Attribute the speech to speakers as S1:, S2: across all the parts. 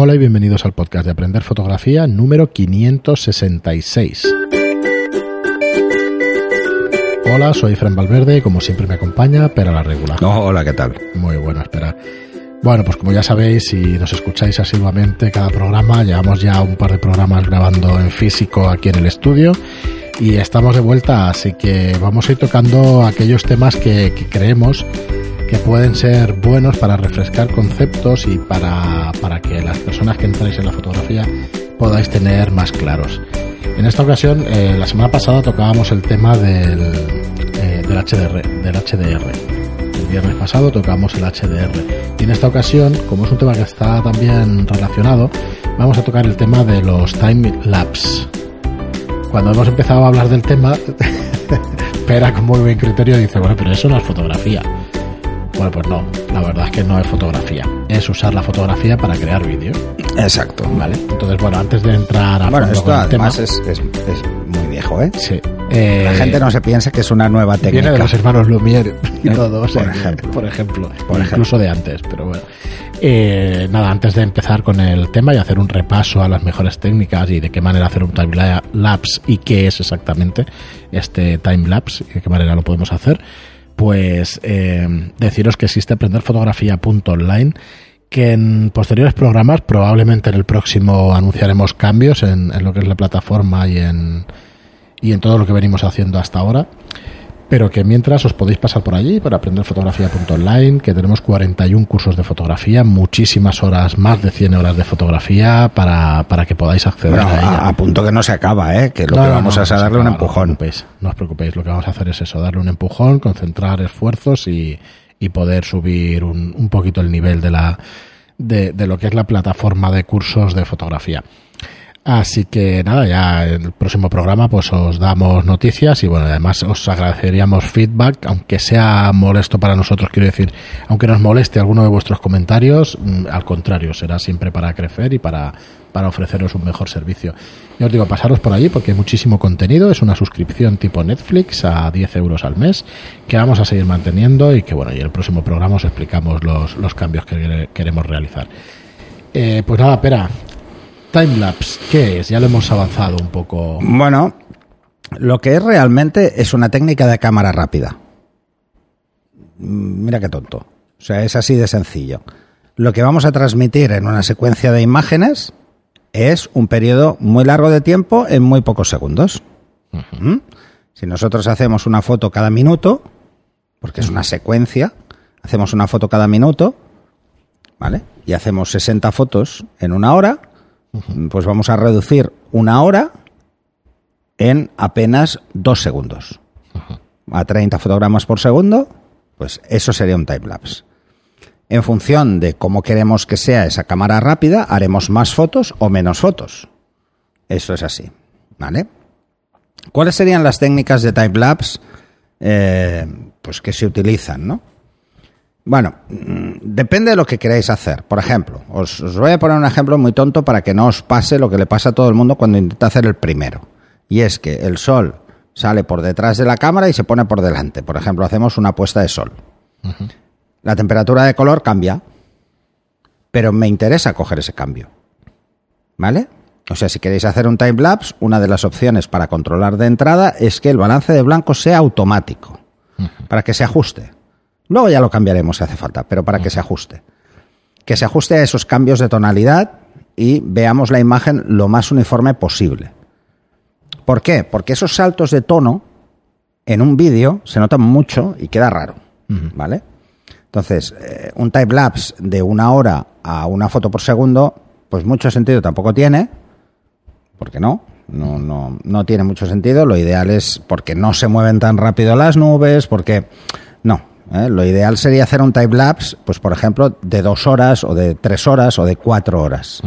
S1: Hola y bienvenidos al podcast de Aprender Fotografía número 566. Hola, soy Fran Valverde y como siempre me acompaña Pera la Regular.
S2: No, hola, ¿qué tal?
S1: Muy bueno, espera. Bueno, pues como ya sabéis, si nos escucháis asiduamente cada programa, llevamos ya un par de programas grabando en físico aquí en el estudio y estamos de vuelta, así que vamos a ir tocando aquellos temas que, que creemos que pueden ser buenos para refrescar conceptos y para, para que las personas que entráis en la fotografía podáis tener más claros. En esta ocasión, eh, la semana pasada tocábamos el tema del, eh, del HDR, del HDR. El viernes pasado tocamos el HDR. Y en esta ocasión, como es un tema que está también relacionado, vamos a tocar el tema de los time lapse. Cuando hemos empezado a hablar del tema, Pera con muy buen criterio dice, bueno, pero eso no es fotografía. Bueno, pues no, la verdad es que no es fotografía. Es usar la fotografía para crear vídeo.
S2: Exacto.
S1: ¿Vale? Entonces, bueno, antes de entrar a
S2: Bueno,
S1: fondo
S2: esto
S1: con el tema.
S2: es, es- es muy viejo, ¿eh?
S1: Sí. Eh,
S2: La gente no se piensa que es una nueva técnica.
S1: Viene de los hermanos Lumière y
S2: Eh,
S1: todo, o sea,
S2: por ejemplo.
S1: por ejemplo,
S2: Por
S1: incluso de antes, pero bueno. Eh, nada, antes de empezar con el tema y hacer un repaso a las mejores técnicas y de qué manera hacer un time la- lapse y qué es exactamente este time lapse y de qué manera lo podemos hacer, pues eh, deciros que existe aprenderfotografía.online que en posteriores programas, probablemente en el próximo anunciaremos cambios en, en lo que es la plataforma y en, y en todo lo que venimos haciendo hasta ahora. Pero que mientras os podéis pasar por allí para aprender fotografía.online, que tenemos 41 cursos de fotografía, muchísimas horas, más de 100 horas de fotografía para, para que podáis acceder
S2: Bueno,
S1: a ella.
S2: a, a punto que no se acaba, ¿eh? Que lo
S1: No,
S2: que vamos
S1: no,
S2: a
S1: no
S2: darle un empujón.
S1: No os, preocupéis, no os preocupéis, lo que vamos a hacer es eso, darle un empujón, concentrar esfuerzos y, y poder subir un, un poquito el nivel de, la, de, de lo que es la plataforma de cursos de fotografía. Así que nada, ya el próximo programa pues os damos noticias y bueno, además os agradeceríamos feedback, aunque sea molesto para nosotros, quiero decir, aunque nos moleste alguno de vuestros comentarios, mm, al contrario, será siempre para crecer y para, para ofreceros un mejor servicio. Ya os digo, pasaros por allí porque hay muchísimo contenido, es una suscripción tipo Netflix a 10 euros al mes que vamos a seguir manteniendo y que bueno, y el próximo programa os explicamos los, los cambios que queremos realizar. Eh, pues nada, Pera, Timelapse, ¿qué es? Ya lo hemos avanzado un poco.
S2: Bueno, lo que es realmente es una técnica de cámara rápida. Mm, Mira qué tonto. O sea, es así de sencillo. Lo que vamos a transmitir en una secuencia de imágenes es un periodo muy largo de tiempo en muy pocos segundos. ¿Mm? Si nosotros hacemos una foto cada minuto, porque es una secuencia, hacemos una foto cada minuto, ¿vale? Y hacemos 60 fotos en una hora, pues vamos a reducir una hora en apenas dos segundos. A 30 fotogramas por segundo, pues eso sería un timelapse. En función de cómo queremos que sea esa cámara rápida, haremos más fotos o menos fotos. Eso es así, ¿vale? ¿Cuáles serían las técnicas de timelapse eh, pues que se utilizan, no? Bueno, mm, depende de lo que queráis hacer. Por ejemplo, os, os voy a poner un ejemplo muy tonto para que no os pase lo que le pasa a todo el mundo cuando intenta hacer el primero. Y es que el sol sale por detrás de la cámara y se pone por delante. Por ejemplo, hacemos una puesta de sol. La temperatura de color cambia, pero me interesa coger ese cambio. ¿Vale? O sea, si queréis hacer un time lapse, una de las opciones para controlar de entrada es que el balance de blanco sea automático, para que se ajuste. Luego ya lo cambiaremos si hace falta, pero para que se ajuste. Que se ajuste a esos cambios de tonalidad y veamos la imagen lo más uniforme posible. ¿Por qué? Porque esos saltos de tono en un vídeo se notan mucho y queda raro. ¿Vale? Entonces, eh, un time lapse de una hora a una foto por segundo, pues mucho sentido tampoco tiene. porque no? No, no, no tiene mucho sentido. Lo ideal es porque no se mueven tan rápido las nubes, porque no. ¿Eh? Lo ideal sería hacer un time lapse, pues por ejemplo, de dos horas o de tres horas o de cuatro horas.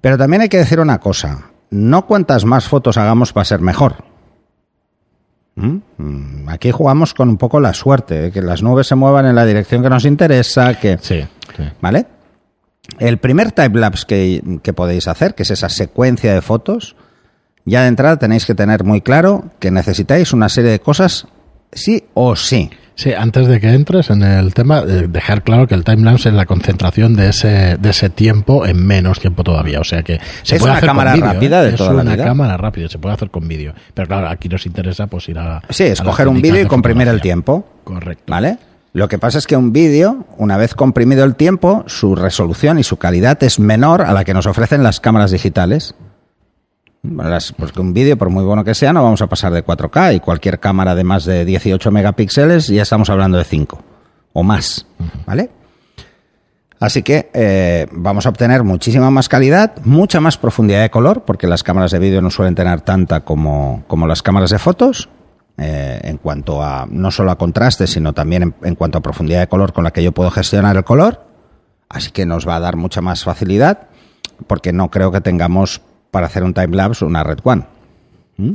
S2: Pero también hay que decir una cosa. No cuantas más fotos hagamos va a ser mejor. ¿Mm? Mm, Aquí jugamos con un poco la suerte, ¿eh? que las nubes se muevan en la dirección que nos interesa, que...
S1: Sí, sí.
S2: ¿Vale? El primer timelapse que, que podéis hacer, que es esa secuencia de fotos, ya de entrada tenéis que tener muy claro que necesitáis una serie de cosas sí o sí.
S1: Sí, antes de que entres en el tema, eh, dejar claro que el timelapse es la concentración de ese, de ese tiempo en menos tiempo todavía. O sea que se
S2: Es
S1: puede
S2: una
S1: hacer
S2: cámara
S1: con vídeo,
S2: rápida
S1: ¿eh?
S2: de
S1: es
S2: toda la
S1: una
S2: vida.
S1: cámara rápida, se puede hacer con vídeo. Pero claro, aquí nos interesa pues ir a.
S2: Sí,
S1: a
S2: es
S1: las
S2: coger un vídeo y comprimir el tiempo.
S1: Correcto.
S2: ¿Vale? Lo que pasa es que un vídeo, una vez comprimido el tiempo, su resolución y su calidad es menor a la que nos ofrecen las cámaras digitales. Las- porque un vídeo, por muy bueno que sea, no vamos a pasar de 4K y cualquier cámara de más de 18 megapíxeles ya estamos hablando de 5 o más. ¿Vale? Así que eh, vamos a obtener muchísima más calidad, mucha más profundidad de color, porque las cámaras de vídeo no suelen tener tanta como, como las cámaras de fotos, eh, en cuanto a no solo a contraste, sino también en, en cuanto a profundidad de color con la que yo puedo gestionar el color. Así que nos va a dar mucha más facilidad, porque no creo que tengamos para hacer un timelapse una Red One. ¿Mm?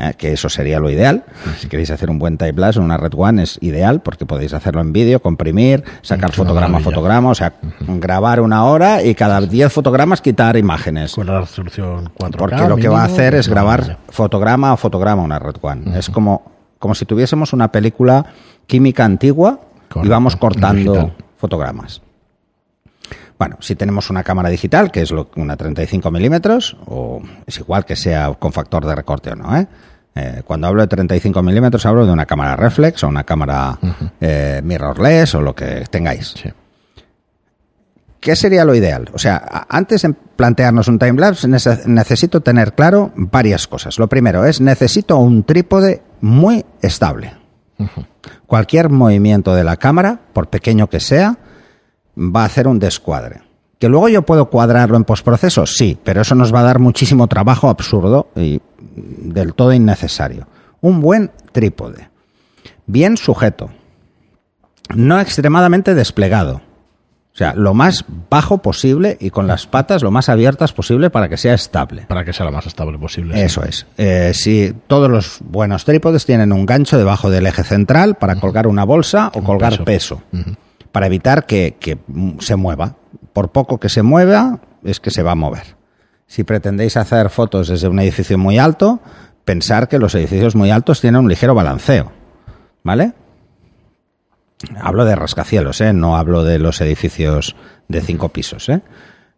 S2: Eh, que eso sería lo ideal. Si queréis hacer un buen timelapse, una Red One es ideal porque podéis hacerlo en vídeo, comprimir, sacar fotograma a fotograma, o sea, grabar una hora y cada 10 fotogramas quitar imágenes.
S1: Con la resolución 4K.
S2: Porque lo que va a hacer es grabar fotograma a fotograma una Red One. Es como, como si tuviésemos una película química antigua y vamos cortando
S1: digital.
S2: fotogramas. Bueno, si tenemos una cámara digital, que es lo, una 35 milímetros, o es igual que sea con factor de recorte o no, ¿eh? Eh, cuando hablo de 35 milímetros hablo de una cámara reflex o una cámara eh, mirrorless o lo que tengáis.
S1: Sí.
S2: ¿Qué sería lo ideal? O sea, antes de plantearnos un timelapse nece- necesito tener claro varias cosas. Lo primero es necesito un trípode muy estable. Cualquier movimiento de la cámara, por pequeño que sea, va a hacer un descuadre. ¿Que luego yo puedo cuadrarlo en postproceso? Sí, pero eso nos va a dar muchísimo trabajo absurdo y del todo innecesario. Un buen trípode. Bien sujeto. No extremadamente desplegado. O sea, lo más bajo posible y con las patas lo más abiertas posible para que sea estable.
S1: Para que sea lo más estable posible. sí.
S2: Eso es. Eh, si todos los buenos trípodes tienen un gancho debajo del eje central para colgar una bolsa o colgar peso,
S1: peso.
S2: Para evitar que, que, se mueva. Por poco que se mueva, es que se va a mover. Si pretendéis hacer fotos desde un edificio muy alto, pensar que los edificios muy altos tienen un ligero balanceo. ¿Vale? Hablo de rascacielos, ¿eh? no hablo de los edificios de cinco pisos, ¿eh?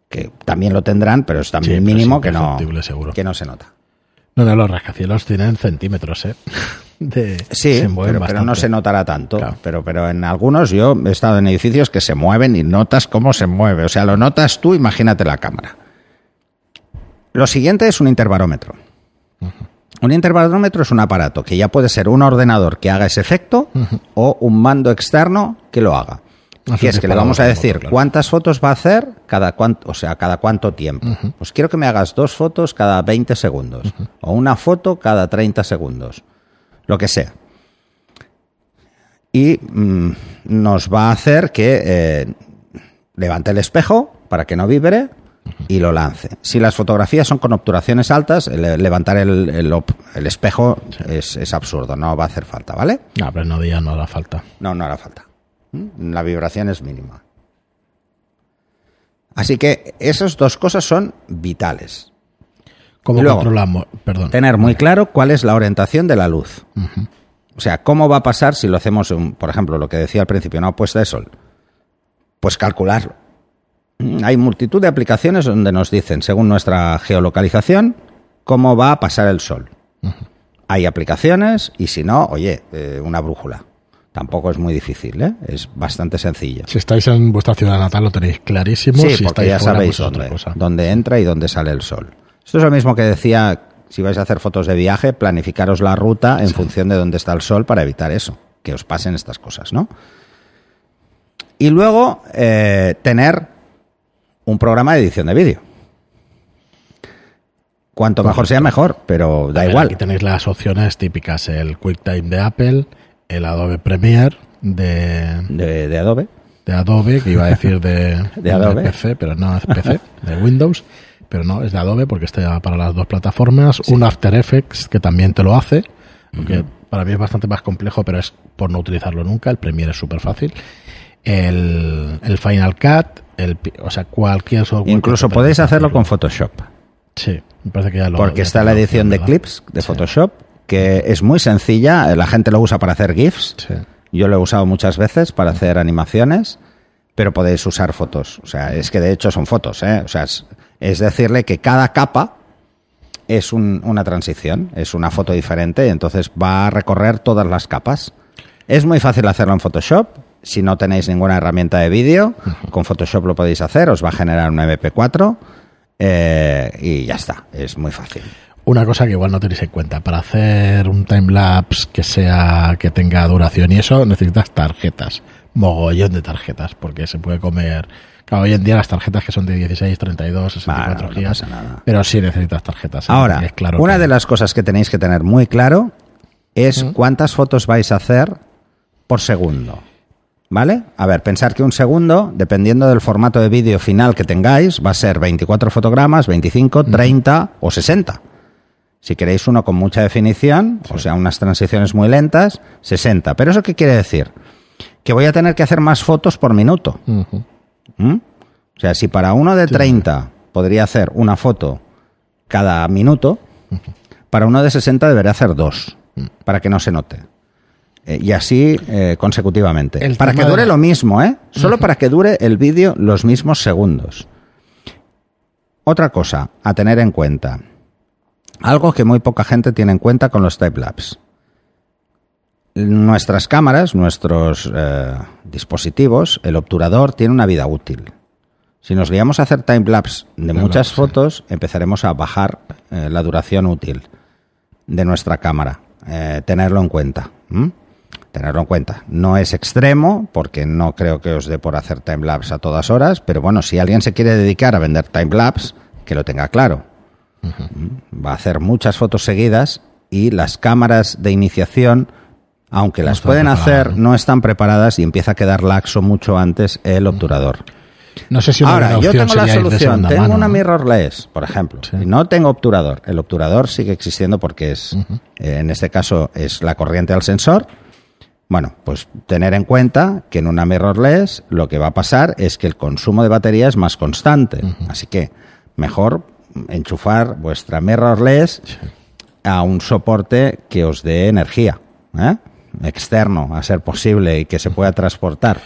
S2: que también lo tendrán, pero es también
S1: Sí,
S2: mínimo que no,
S1: seguro.
S2: que no se nota.
S1: No, no, los rascacielos tienen centímetros, ¿eh? De,
S2: Sí,
S1: se mueven
S2: pero, pero no se notará tanto.
S1: Claro.
S2: Pero, pero en algunos yo he estado en edificios que se mueven y notas cómo se mueve. O sea, lo notas tú, imagínate la cámara. Lo siguiente es un interbarómetro. Un interbarómetro es un aparato que ya puede ser un ordenador que haga ese efecto o un mando externo que lo haga. Que
S1: un
S2: es que le vamos a decir
S1: claro.
S2: cuántas fotos va a hacer cada cuánto, o sea, cada cuánto tiempo. Pues quiero que me hagas dos fotos cada 20 segundos o una foto cada 30 segundos, lo que sea. Y mm, nos va a hacer que eh, levante el espejo para que no vibre y lo lance. Si las fotografías son con obturaciones altas, levantar el, el espejo es, es absurdo, no va a hacer falta, ¿vale?
S1: No, pero no día no hará falta.
S2: No, no hará falta. ¿Mm? La vibración es mínima. Así que esas dos cosas son vitales.
S1: ¿Cómo
S2: luego,
S1: controlamos? Perdón.
S2: Tener muy claro cuál es la orientación de la luz. O sea, ¿cómo va a pasar si lo hacemos, un- por ejemplo, lo que decía al principio, una puesta de sol? Pues calcularlo. Mm, Hay multitud de aplicaciones donde nos dicen, según nuestra geolocalización, cómo va a pasar el sol. Hay aplicaciones y si no, oye, eh, una brújula. Tampoco es muy difícil, ¿eh? es bastante sencillo.
S1: Si estáis en vuestra ciudad natal lo tenéis clarísimo.
S2: Sí,
S1: si
S2: porque
S1: estáis
S2: ya
S1: fuera,
S2: sabéis
S1: pues
S2: dónde,
S1: cosa.
S2: dónde entra y dónde sale el sol. Esto es lo mismo que decía, si vais a hacer fotos de viaje, planificaros la ruta en función de dónde está el sol para evitar eso, que os pasen estas cosas, ¿no? Y luego, eh, tener un programa de edición de vídeo. Cuanto mejor sea, mejor, pero da igual.
S1: Aquí tenéis las opciones típicas: el QuickTime de Apple, el Adobe Premiere de,
S2: De, de Adobe.
S1: de Adobe, que iba a decir de,
S2: De Adobe.
S1: PC, pero no es PC, de Windows, pero no, es de Adobe porque está para las dos plataformas. Un After Effects que también te lo hace, aunque para mí es bastante más complejo, pero es por no utilizarlo nunca. El Premiere es súper fácil. El, el Final Cut, el, o sea, cualquier software.
S2: Incluso podéis hacerlo con Photoshop.
S1: Sí, me parece que ya lo.
S2: Porque
S1: ya
S2: está la edición de
S1: ¿verdad?
S2: clips de
S1: Sí.
S2: Photoshop, que es muy sencilla, la gente lo usa para hacer GIFs.
S1: Sí.
S2: Yo lo he usado muchas veces para hacer animaciones, pero podéis usar fotos. O sea, es que de hecho son fotos, ¿eh? O sea, es, es decirle que cada capa es un- una transición, es una foto diferente, entonces va a recorrer todas las capas. Es muy fácil hacerlo en Photoshop. Si no tenéis ninguna herramienta de vídeo, con Photoshop lo podéis hacer, os va a generar un MP4 eh, y ya está, es muy fácil.
S1: Una cosa que igual no tenéis en cuenta, para hacer un timelapse que sea que tenga duración y eso necesitas tarjetas, mogollón de tarjetas, porque se puede comer. Claro, hoy en día las tarjetas que son de 16, 32, 64
S2: Bueno,
S1: gigas, pero sí necesitas tarjetas. ¿eh?
S2: Ahora,
S1: Es claro
S2: una
S1: que-
S2: de las cosas que tenéis que tener muy claro es cuántas fotos vais a hacer por segundo. ¿Vale? A ver, pensar que un segundo, dependiendo del formato de vídeo final que tengáis, va a ser 24 fotogramas, 25, 30 o 60. Si queréis uno con mucha definición, o sea, unas transiciones muy lentas, 60. ¿Pero eso qué quiere decir? Que voy a tener que hacer más fotos por minuto. ¿Mm? O sea, si para uno de 30 podría hacer una foto cada minuto, para uno de 60 debería hacer dos, para que no se note. Eh, y así eh, consecutivamente.
S1: El
S2: para que dure
S1: de-
S2: lo mismo, ¿eh? Solo para que dure el vídeo los mismos segundos. Otra cosa a tener en cuenta. Algo que muy poca gente tiene en cuenta con los timelapse. Nuestras cámaras, nuestros eh, dispositivos, el obturador tiene una vida útil. Si nos guiamos a hacer timelapse de
S1: Timelapse,
S2: muchas
S1: sí.
S2: fotos, empezaremos a bajar eh, la duración útil de nuestra cámara. Eh, tenerlo en cuenta. Tenerlo en cuenta. No es extremo, porque no creo que os dé por hacer timelapse a todas horas, pero bueno, si alguien se quiere dedicar a vender timelapse, que lo tenga claro. Va a hacer muchas fotos seguidas y las cámaras de iniciación, aunque las pueden hacer,
S1: ¿no?
S2: están preparadas y empieza a quedar laxo mucho antes el obturador.
S1: No sé si una
S2: Ahora, yo tengo la solución. Tengo
S1: mano,
S2: una
S1: ¿no?
S2: mirrorless, por ejemplo.
S1: Sí.
S2: Y no tengo obturador. El obturador sigue existiendo porque es, eh, en este caso, es la corriente al sensor. Bueno, pues tener en cuenta que en una mirrorless lo que va a pasar es que el consumo de batería es más constante. Así que mejor enchufar vuestra mirrorless a un soporte que os dé energía, ¿eh? Externo, a ser posible, y que se pueda transportar.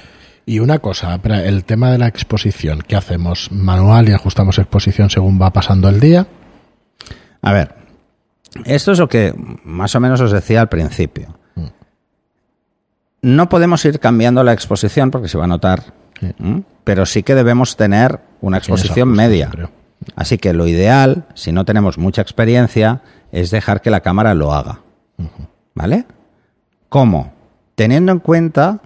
S1: Y una cosa, el tema de la exposición, ¿qué hacemos? ¿Manual y ajustamos exposición según va pasando el día?
S2: A ver, esto es lo que más o menos os decía al principio. No podemos ir cambiando la exposición porque se va a notar, pero sí que debemos tener una exposición media.
S1: creo.
S2: Así que lo ideal, si no tenemos mucha experiencia, es dejar que la cámara lo haga. ¿Vale? ¿Cómo? Teniendo en cuenta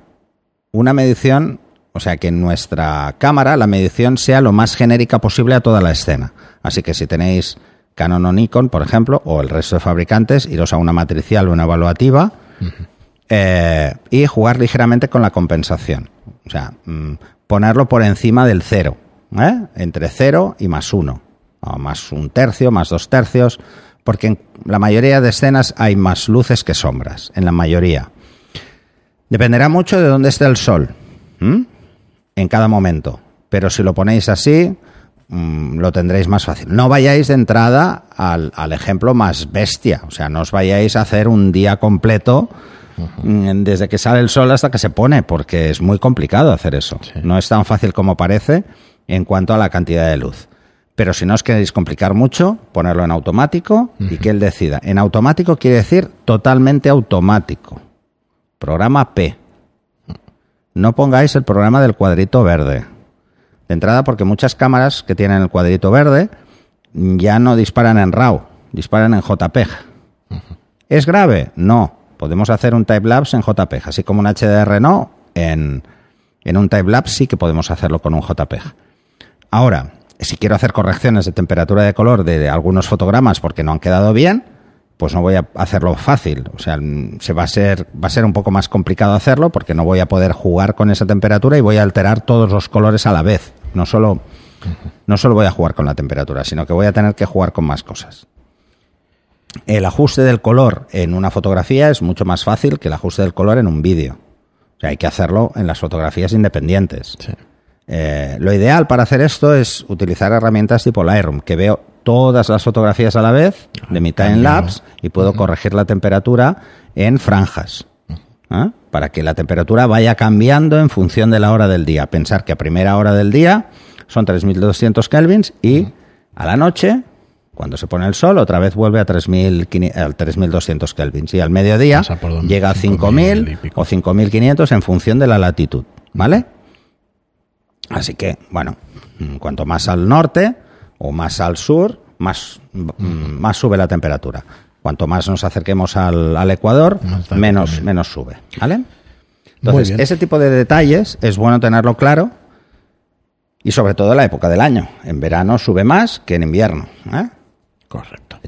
S2: una medición, o sea, que en nuestra cámara la medición sea lo más genérica posible a toda la escena. Así que si tenéis Canon o Nikon, por ejemplo, o el resto de fabricantes, iros a una matricial o una evaluativa eh, y jugar ligeramente con la compensación. O sea, mm, ponerlo por encima del cero, ¿eh? entre cero y más uno, o más un tercio, más dos tercios, porque en la mayoría de escenas hay más luces que sombras, en la mayoría. Dependerá mucho de dónde esté el sol ¿m? en cada momento, pero si lo ponéis así, mm, lo tendréis más fácil. No vayáis de entrada al, al ejemplo más bestia, o sea, no os vayáis a hacer un día completo mm, desde que sale el sol hasta que se pone, porque es muy complicado hacer eso.
S1: Sí.
S2: No es tan fácil como parece en cuanto a la cantidad de luz. Pero si no os queréis complicar mucho, ponerlo en automático y que él decida. En automático quiere decir totalmente automático. Programa P. No pongáis el programa del cuadrito verde. De entrada, porque muchas cámaras que tienen el cuadrito verde ya no disparan en RAW, disparan en JPEG. ¿Es grave? No. Podemos hacer un timelapse en JPEG, así como un HDR no, en, en un timelapse sí que podemos hacerlo con un JPEG. Ahora, si quiero hacer correcciones de temperatura de color de, algunos fotogramas porque no han quedado bien, pues no voy a hacerlo fácil. O sea, mm, se va a ser, va a ser un poco más complicado hacerlo porque no voy a poder jugar con esa temperatura y voy a alterar todos los colores a la vez. No solo, no solo voy a jugar con la temperatura, sino que voy a tener que jugar con más cosas. El ajuste del color en una fotografía es mucho más fácil que el ajuste del color en un vídeo. O sea, hay que hacerlo en las fotografías independientes.
S1: Sí.
S2: Eh, lo ideal para hacer esto es utilizar herramientas tipo Lightroom, que veo todas las fotografías a la vez de mi time lapse y puedo corregir la temperatura en franjas. ¿eh? para que la temperatura vaya cambiando en función de la hora del día. Pensar que a primera hora del día son 3200 kelvins y a la noche, cuando se pone el sol, otra vez vuelve a 3000 al 3200 kelvins y al mediodía llega a
S1: 5000 y
S2: 5000
S1: pico.
S2: o 5500 en función de la latitud, ¿vale? Así que, bueno, mm, cuanto más al norte o más al sur, más, mm, más sube la temperatura. Cuanto más nos acerquemos al, al Ecuador, menos, menos sube, ¿vale? Entonces, ese tipo de detalles es bueno tenerlo claro y sobre todo en la época del año. En verano sube más que en invierno. ¿eh?
S1: Correcto.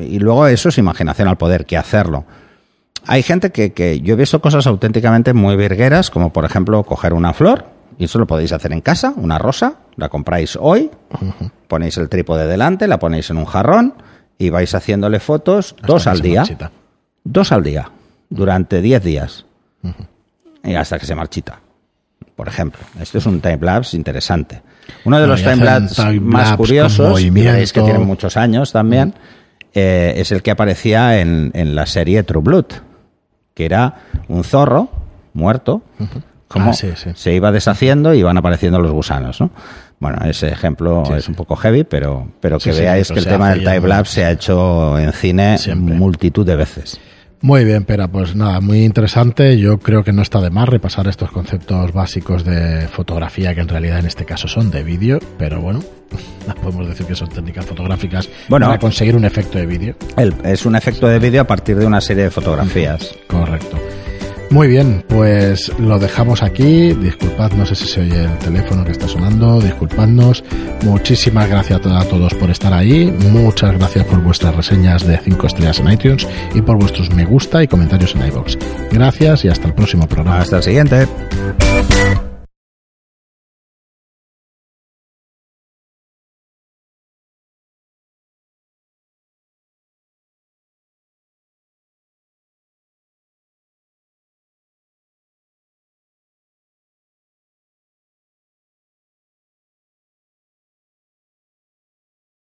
S2: Y luego eso es imaginación al poder, que hacerlo. Hay gente que, que yo he visto cosas auténticamente muy virgueras, como por ejemplo coger una flor, y eso lo podéis hacer en casa, una rosa, la compráis hoy, ponéis el trípode delante, la ponéis en un jarrón y vais haciéndole fotos
S1: Hasta
S2: dos al día.
S1: marchita.
S2: Dos al día, durante 10 días. Y hasta que se marchita. Por ejemplo, esto es un timelapse interesante. Uno de
S1: No,
S2: los timelapse
S1: timelapse
S2: más curiosos, veréis que tienen muchos años también, eh, es el que aparecía en, en la serie True Blood, que era un zorro muerto, como
S1: Ah, sí, sí.
S2: se iba deshaciendo y iban apareciendo los gusanos, ¿no? Bueno, ese ejemplo
S1: Sí,
S2: es un poco heavy, pero, pero que veáis que el tema del
S1: ya
S2: timelapse se ha hecho en cine
S1: Siempre.
S2: multitud de veces.
S1: Muy bien, pero pues nada, muy interesante. Yo creo que no está de más repasar estos conceptos básicos de fotografía, que en realidad en este caso son de vídeo, pero bueno, podemos decir que son técnicas fotográficas
S2: Bueno.
S1: para conseguir un efecto de vídeo.
S2: Es un efecto de vídeo a partir de una serie de fotografías.
S1: Correcto. Muy bien, pues lo dejamos aquí. Disculpad, no sé si se oye el teléfono que está sonando. Disculpadnos. Muchísimas gracias a to- a todos por estar ahí. Muchas gracias por vuestras reseñas de 5 estrellas en iTunes y por vuestros me gusta y comentarios en iBox. Gracias y hasta el próximo programa.
S2: Hasta el siguiente.